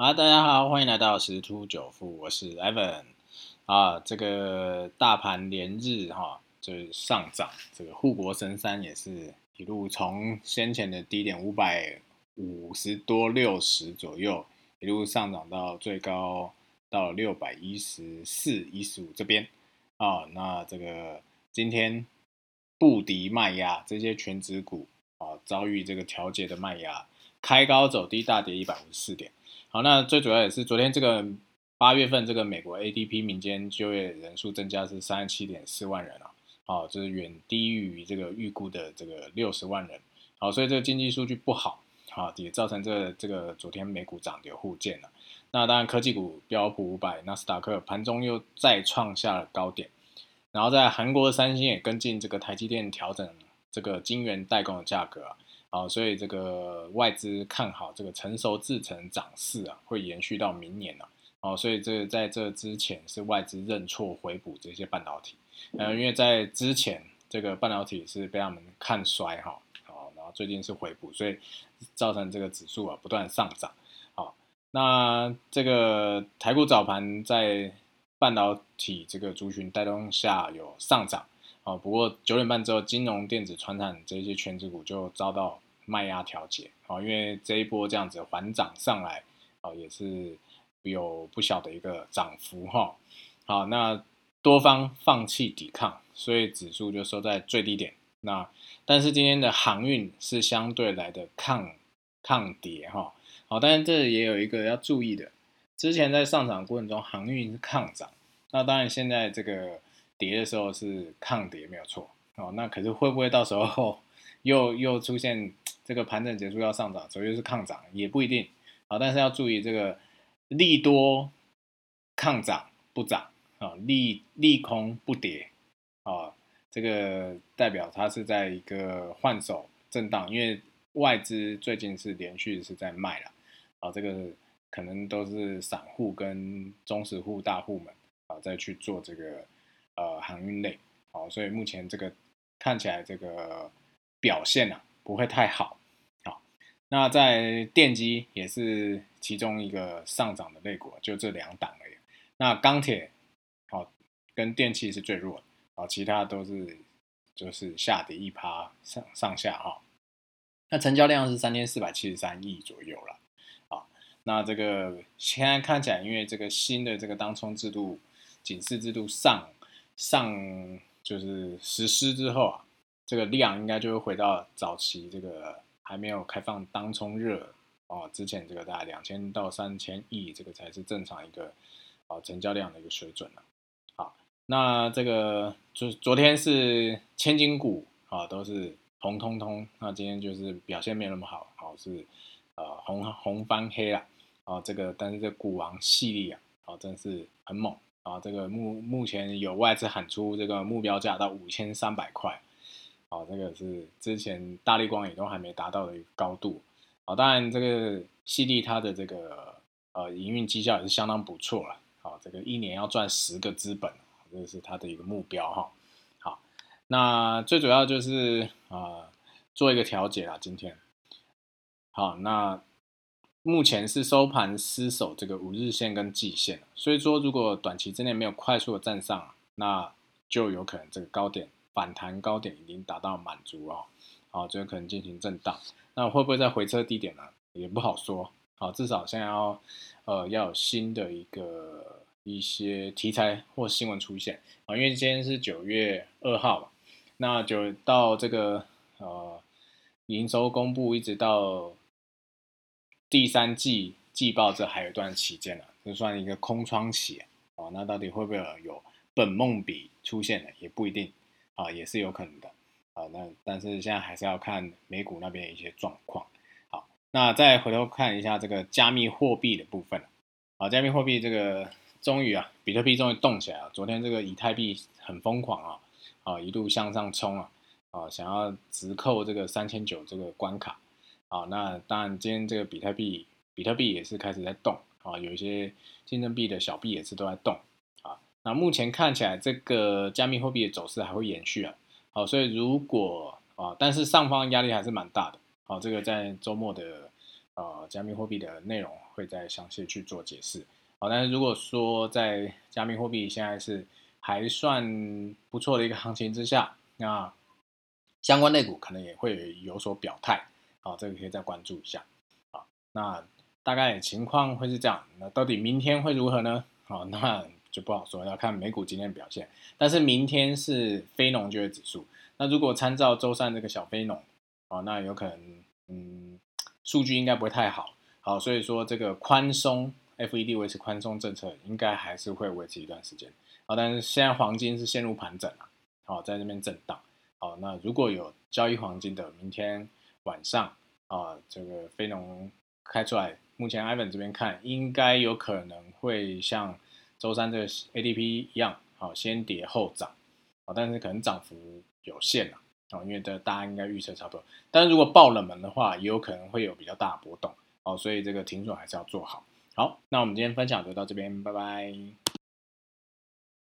好，大家好，欢迎来到十突九富，我是 Evan 啊。这个大盘连日哈，就是上涨，这个护国神山也是一路从先前的低点五百五十多六十左右，一路上涨到最高到六百一十四一十五这边啊。那这个今天不敌卖压，这些全指股啊遭遇这个调节的卖压，开高走低，大跌一百五十四点。好，那最主要也是昨天这个八月份这个美国 ADP 民间就业人数增加是三十七点四万人啊，好，这是远低于这个预估的这个六十万人，好，所以这个经济数据不好，好，也造成这这个昨天美股涨跌互见了。那当然科技股标普五百、纳斯达克盘中又再创下了高点，然后在韩国的三星也跟进这个台积电调整这个晶圆代工的价格。好，所以这个外资看好这个成熟制程涨势啊，会延续到明年了。哦，所以这在这之前是外资认错回补这些半导体，呃，因为在之前这个半导体是被他们看衰哈，好，然后最近是回补，所以造成这个指数啊不断上涨。好，那这个台股早盘在半导体这个族群带动下有上涨。啊，不过九点半之后，金融、电子、传产这些全指股就遭到卖压调节啊，因为这一波这样子缓涨上来啊，也是有不小的一个涨幅哈。好，那多方放弃抵抗，所以指数就收在最低点。那但是今天的航运是相对来的抗抗跌哈。好，但是这也有一个要注意的，之前在上涨过程中航运是抗涨，那当然现在这个。跌的时候是抗跌没有错哦，那可是会不会到时候 又又出现这个盘整结束要上涨，所以是抗涨也不一定啊。但是要注意这个利多抗涨不涨啊，利利空不跌啊，这个代表它是在一个换手震荡，因为外资最近是连续是在卖了啊，这个可能都是散户跟中实户大户们啊再去做这个。呃，航运类，好，所以目前这个看起来这个表现啊不会太好，好，那在电机也是其中一个上涨的类股，就这两档而已。那钢铁好跟电器是最弱的，好，其他都是就是下跌一趴上上下哈。那成交量是三千四百七十三亿左右了，啊，那这个现在看起来，因为这个新的这个当冲制度、警示制度上。上就是实施之后啊，这个量应该就会回到早期这个还没有开放当冲热哦，之前这个大概两千到三千亿，这个才是正常一个啊成交量的一个水准了。好，那这个就是昨天是千金股啊，都是红彤彤，那今天就是表现没有那么好，好是呃红红翻黑了啊，这个但是这股王系列啊，啊真是很猛。啊，这个目目前有外资喊出这个目标价到五千三百块，啊，这个是之前大力光也都还没达到的一个高度，啊，当然这个犀利它的这个呃营运绩效也是相当不错了，啊，这个一年要赚十个资本，这是它的一个目标哈，好，那最主要就是啊做一个调节啦，今天，好，那。目前是收盘失守这个五日线跟季线，所以说如果短期之内没有快速的站上，那就有可能这个高点反弹高点已经达到满足哦，好，就有可能进行震荡。那会不会再回撤低点呢？也不好说。好，至少现在要呃要有新的一个一些题材或新闻出现啊，因为今天是九月二号嘛，那就到这个呃营收公布一直到。第三季季报这还有一段期间了，就算一个空窗期啊，那到底会不会有本梦比出现呢？也不一定啊，也是有可能的啊。那但是现在还是要看美股那边一些状况。好，那再回头看一下这个加密货币的部分啊，加密货币这个终于啊，比特币终于动起来了。昨天这个以太币很疯狂啊，啊一路向上冲啊，啊想要直扣这个三千九这个关卡。啊，那当然，今天这个比特币，比特币也是开始在动啊，有一些竞争币的小币也是都在动啊。那目前看起来，这个加密货币的走势还会延续啊。好，所以如果啊，但是上方压力还是蛮大的。好，这个在周末的呃加密货币的内容会再详细去做解释。好，但是如果说在加密货币现在是还算不错的一个行情之下，那相关类股可能也会有所表态。好，这个可以再关注一下。好，那大概情况会是这样。那到底明天会如何呢？好，那就不好说，要看美股今天表现。但是明天是非农就业指数，那如果参照周三这个小非农，哦，那有可能，嗯，数据应该不会太好。好，所以说这个宽松，FED 维持宽松政策，应该还是会维持一段时间。好，但是现在黄金是陷入盘整了，好，在这边震荡。好，那如果有交易黄金的，明天晚上啊，这个非农开出来，目前 Ivan 这边看，应该有可能会像周三这个 ADP 一样，好，先跌后涨，啊，但是可能涨幅有限了，哦，因为这大家应该预测差不多。但是如果爆冷门的话，也有可能会有比较大的波动，哦，所以这个停损还是要做好。好，那我们今天分享就到这边，拜拜。